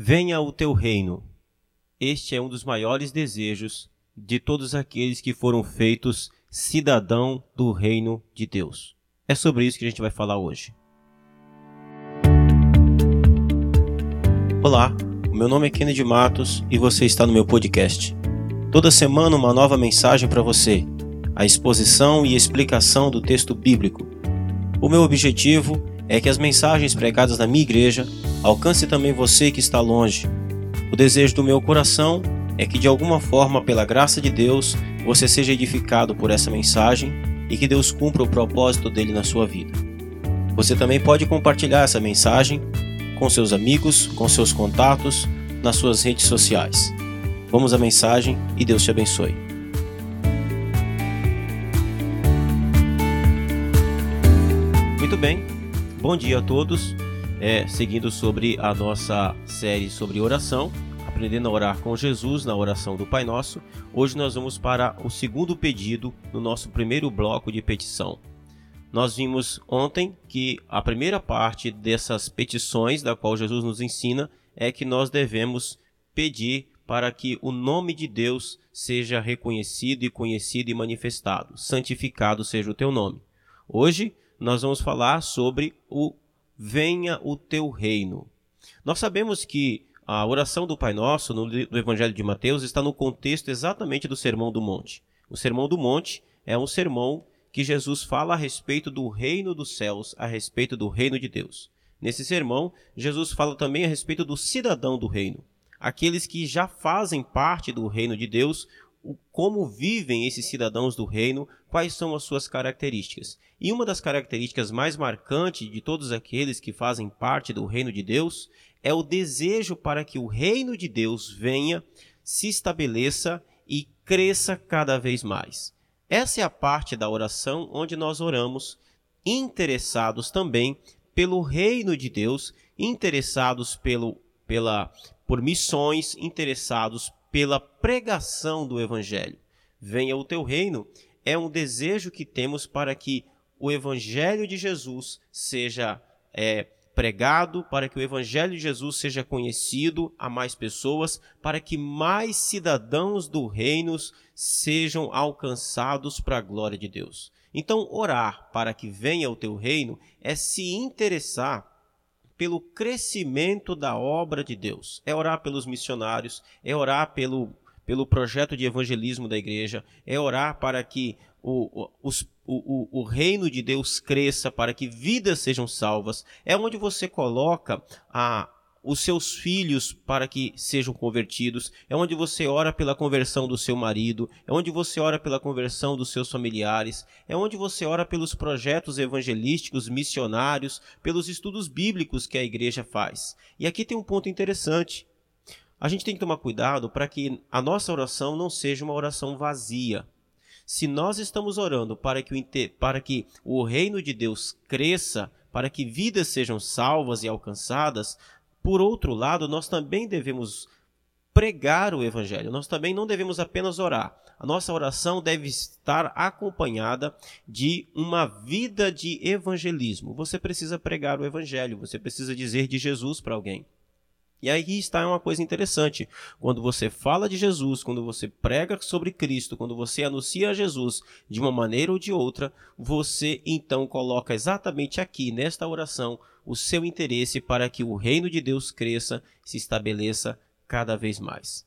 Venha o teu reino. Este é um dos maiores desejos de todos aqueles que foram feitos cidadão do reino de Deus. É sobre isso que a gente vai falar hoje. Olá, meu nome é Kennedy Matos e você está no meu podcast. Toda semana uma nova mensagem para você, a exposição e explicação do texto bíblico. O meu objetivo é que as mensagens pregadas na minha igreja alcance também você que está longe. O desejo do meu coração é que de alguma forma, pela graça de Deus, você seja edificado por essa mensagem e que Deus cumpra o propósito dele na sua vida. Você também pode compartilhar essa mensagem com seus amigos, com seus contatos, nas suas redes sociais. Vamos à mensagem e Deus te abençoe. Muito bem, bom dia a todos é, seguindo sobre a nossa série sobre oração, aprendendo a orar com Jesus na oração do Pai Nosso. Hoje nós vamos para o segundo pedido no nosso primeiro bloco de petição. Nós vimos ontem que a primeira parte dessas petições, da qual Jesus nos ensina, é que nós devemos pedir para que o nome de Deus seja reconhecido e conhecido e manifestado. Santificado seja o teu nome. Hoje nós vamos falar sobre o venha o teu reino. Nós sabemos que a oração do Pai Nosso no, Evangelho de Mateus está no contexto exatamente do Sermão do Monte. O Sermão do Monte é um sermão que Jesus fala a respeito do reino dos céus, a respeito do reino de Deus. Nesse sermão, Jesus fala também a respeito do cidadão do reino, aqueles que já fazem parte do reino de Deus, como vivem esses cidadãos do reino, quais são as suas características. E uma das características mais marcantes de todos aqueles que fazem parte do reino de Deus é o desejo para que o reino de Deus venha, se estabeleça e cresça cada vez mais. Essa é a parte da oração onde nós oramos interessados também pelo reino de Deus, interessados pelo, pela, por missões, interessados pela pregação do Evangelho. Venha o teu reino é um desejo que temos para que o Evangelho de Jesus seja é, pregado, para que o Evangelho de Jesus seja conhecido a mais pessoas, para que mais cidadãos do reino sejam alcançados para a glória de Deus. Então, orar para que venha o teu reino é se interessar pelo crescimento da obra de Deus. É orar pelos missionários, é orar pelo, pelo projeto de evangelismo da igreja, é orar para que o, o, o, o, reino de Deus cresça, para que vidas sejam salvas. É onde você coloca a, os seus filhos para que sejam convertidos, é onde você ora pela conversão do seu marido, é onde você ora pela conversão dos seus familiares, é onde você ora pelos projetos evangelísticos, missionários, pelos estudos bíblicos que a igreja faz. E aqui tem um ponto interessante. A gente tem que tomar cuidado para que a nossa oração não seja uma oração vazia. Se nós estamos orando para que, o, para que o reino de Deus cresça, para que vidas sejam salvas e alcançadas, por outro lado, nós também devemos pregar o evangelho. Nós também não devemos apenas orar. A nossa oração deve estar acompanhada de uma vida de evangelismo. Você precisa pregar o evangelho, você precisa dizer de Jesus para alguém. E aí está uma coisa interessante. Quando você fala de Jesus, quando você prega sobre Cristo, quando você anuncia Jesus de uma maneira ou de outra, você então coloca exatamente aqui nesta oração o seu interesse para que o reino de Deus cresça, se estabeleça cada vez mais.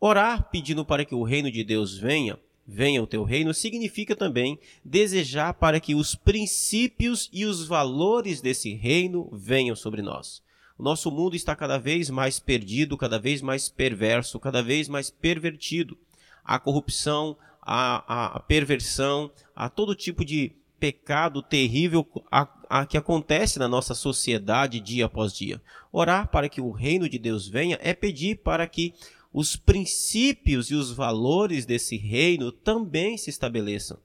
Orar pedindo para que o reino de Deus venha, venha o teu reino, significa também desejar para que os princípios e os valores desse reino venham sobre nós. O nosso mundo está cada vez mais perdido, cada vez mais perverso, cada vez mais pervertido. A corrupção, a, a, a perversão, a todo tipo de pecado terrível a, a, que acontece na nossa sociedade dia após dia. Orar para que o reino de Deus venha é pedir para que os princípios e os valores desse reino também se estabeleçam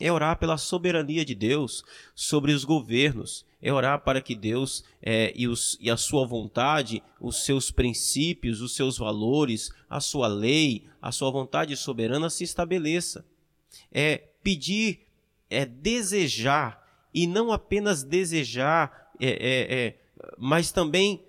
é orar pela soberania de Deus sobre os governos, é orar para que Deus é, e, os, e a sua vontade, os seus princípios, os seus valores, a sua lei, a sua vontade soberana se estabeleça. É pedir, é desejar, e não apenas desejar, é, é, é mas também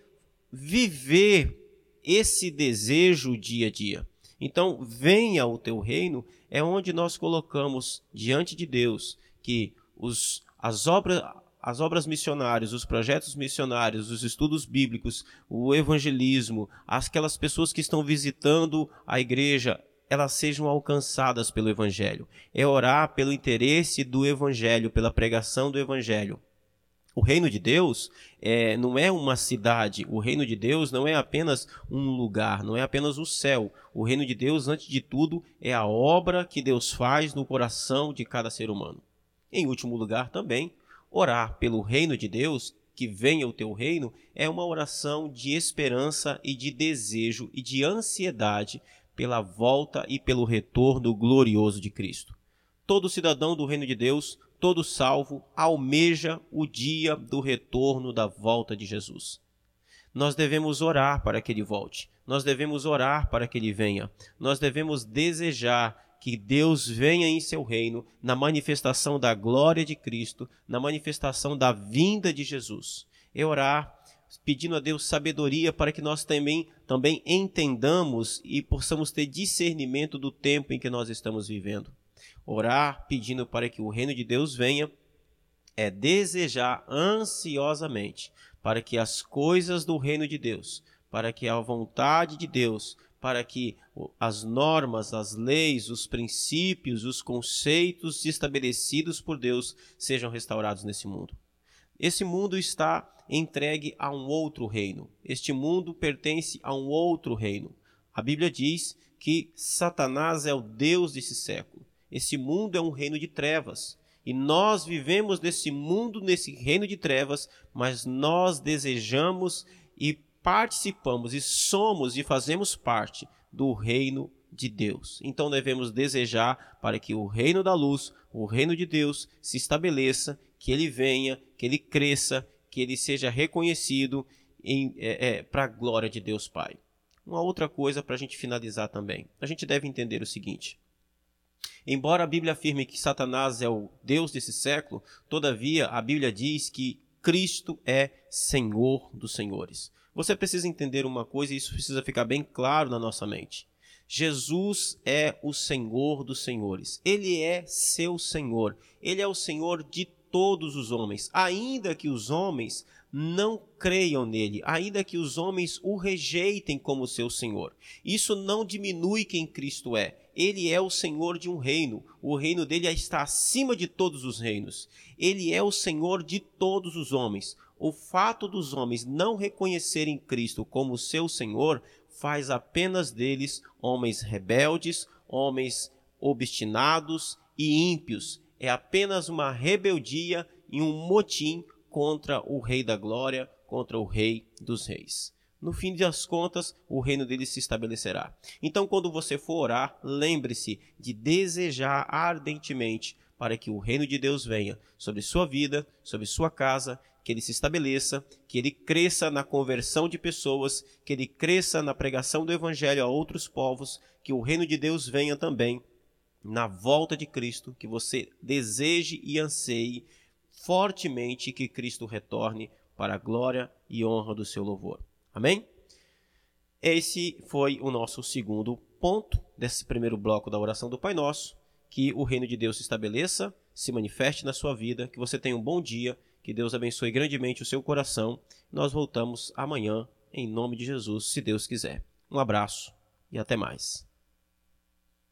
viver esse desejo dia a dia. Então, venha o teu reino é onde nós colocamos diante de Deus que os, as obras as obras missionárias, os projetos missionários, os estudos bíblicos, o evangelismo, aquelas pessoas que estão visitando a igreja, elas sejam alcançadas pelo evangelho. É orar pelo interesse do evangelho, pela pregação do evangelho. O reino de Deus é, não é uma cidade, o reino de Deus não é apenas um lugar, não é apenas o céu. O reino de Deus, antes de tudo, é a obra que Deus faz no coração de cada ser humano. Em último lugar, também, orar pelo reino de Deus, que venha o teu reino, é uma oração de esperança e de desejo e de ansiedade pela volta e pelo retorno glorioso de Cristo. Todo cidadão do reino de Deus todo salvo almeja o dia do retorno da volta de Jesus. Nós devemos orar para que ele volte. Nós devemos orar para que ele venha. Nós devemos desejar que Deus venha em seu reino na manifestação da glória de Cristo, na manifestação da vinda de Jesus. E orar pedindo a Deus sabedoria para que nós também também entendamos e possamos ter discernimento do tempo em que nós estamos vivendo. Orar pedindo para que o reino de Deus venha é desejar ansiosamente para que as coisas do reino de Deus, para que a vontade de Deus, para que as normas, as leis, os princípios, os conceitos estabelecidos por Deus sejam restaurados nesse mundo. Esse mundo está entregue a um outro reino. Este mundo pertence a um outro reino. A Bíblia diz que Satanás é o Deus desse século. Esse mundo é um reino de trevas. E nós vivemos nesse mundo, nesse reino de trevas, mas nós desejamos e participamos e somos e fazemos parte do reino de Deus. Então devemos desejar para que o reino da luz, o reino de Deus, se estabeleça, que ele venha, que ele cresça, que ele seja reconhecido é, é, para a glória de Deus Pai. Uma outra coisa para a gente finalizar também. A gente deve entender o seguinte: Embora a Bíblia afirme que Satanás é o Deus desse século, todavia a Bíblia diz que Cristo é Senhor dos senhores. Você precisa entender uma coisa e isso precisa ficar bem claro na nossa mente. Jesus é o Senhor dos senhores. Ele é seu Senhor. Ele é o Senhor de todos os homens, ainda que os homens não creiam nele, ainda que os homens o rejeitem como seu Senhor. Isso não diminui quem Cristo é. Ele é o Senhor de um reino. O reino dele está acima de todos os reinos. Ele é o Senhor de todos os homens. O fato dos homens não reconhecerem Cristo como seu Senhor faz apenas deles homens rebeldes, homens obstinados e ímpios. É apenas uma rebeldia e um motim contra o Rei da Glória, contra o Rei dos Reis. No fim das contas, o reino dele se estabelecerá. Então, quando você for orar, lembre-se de desejar ardentemente para que o reino de Deus venha sobre sua vida, sobre sua casa, que ele se estabeleça, que ele cresça na conversão de pessoas, que ele cresça na pregação do evangelho a outros povos, que o reino de Deus venha também na volta de Cristo, que você deseje e anseie fortemente que Cristo retorne para a glória e honra do seu louvor. Amém? Esse foi o nosso segundo ponto desse primeiro bloco da oração do Pai Nosso. Que o reino de Deus se estabeleça, se manifeste na sua vida, que você tenha um bom dia, que Deus abençoe grandemente o seu coração. Nós voltamos amanhã, em nome de Jesus, se Deus quiser. Um abraço e até mais.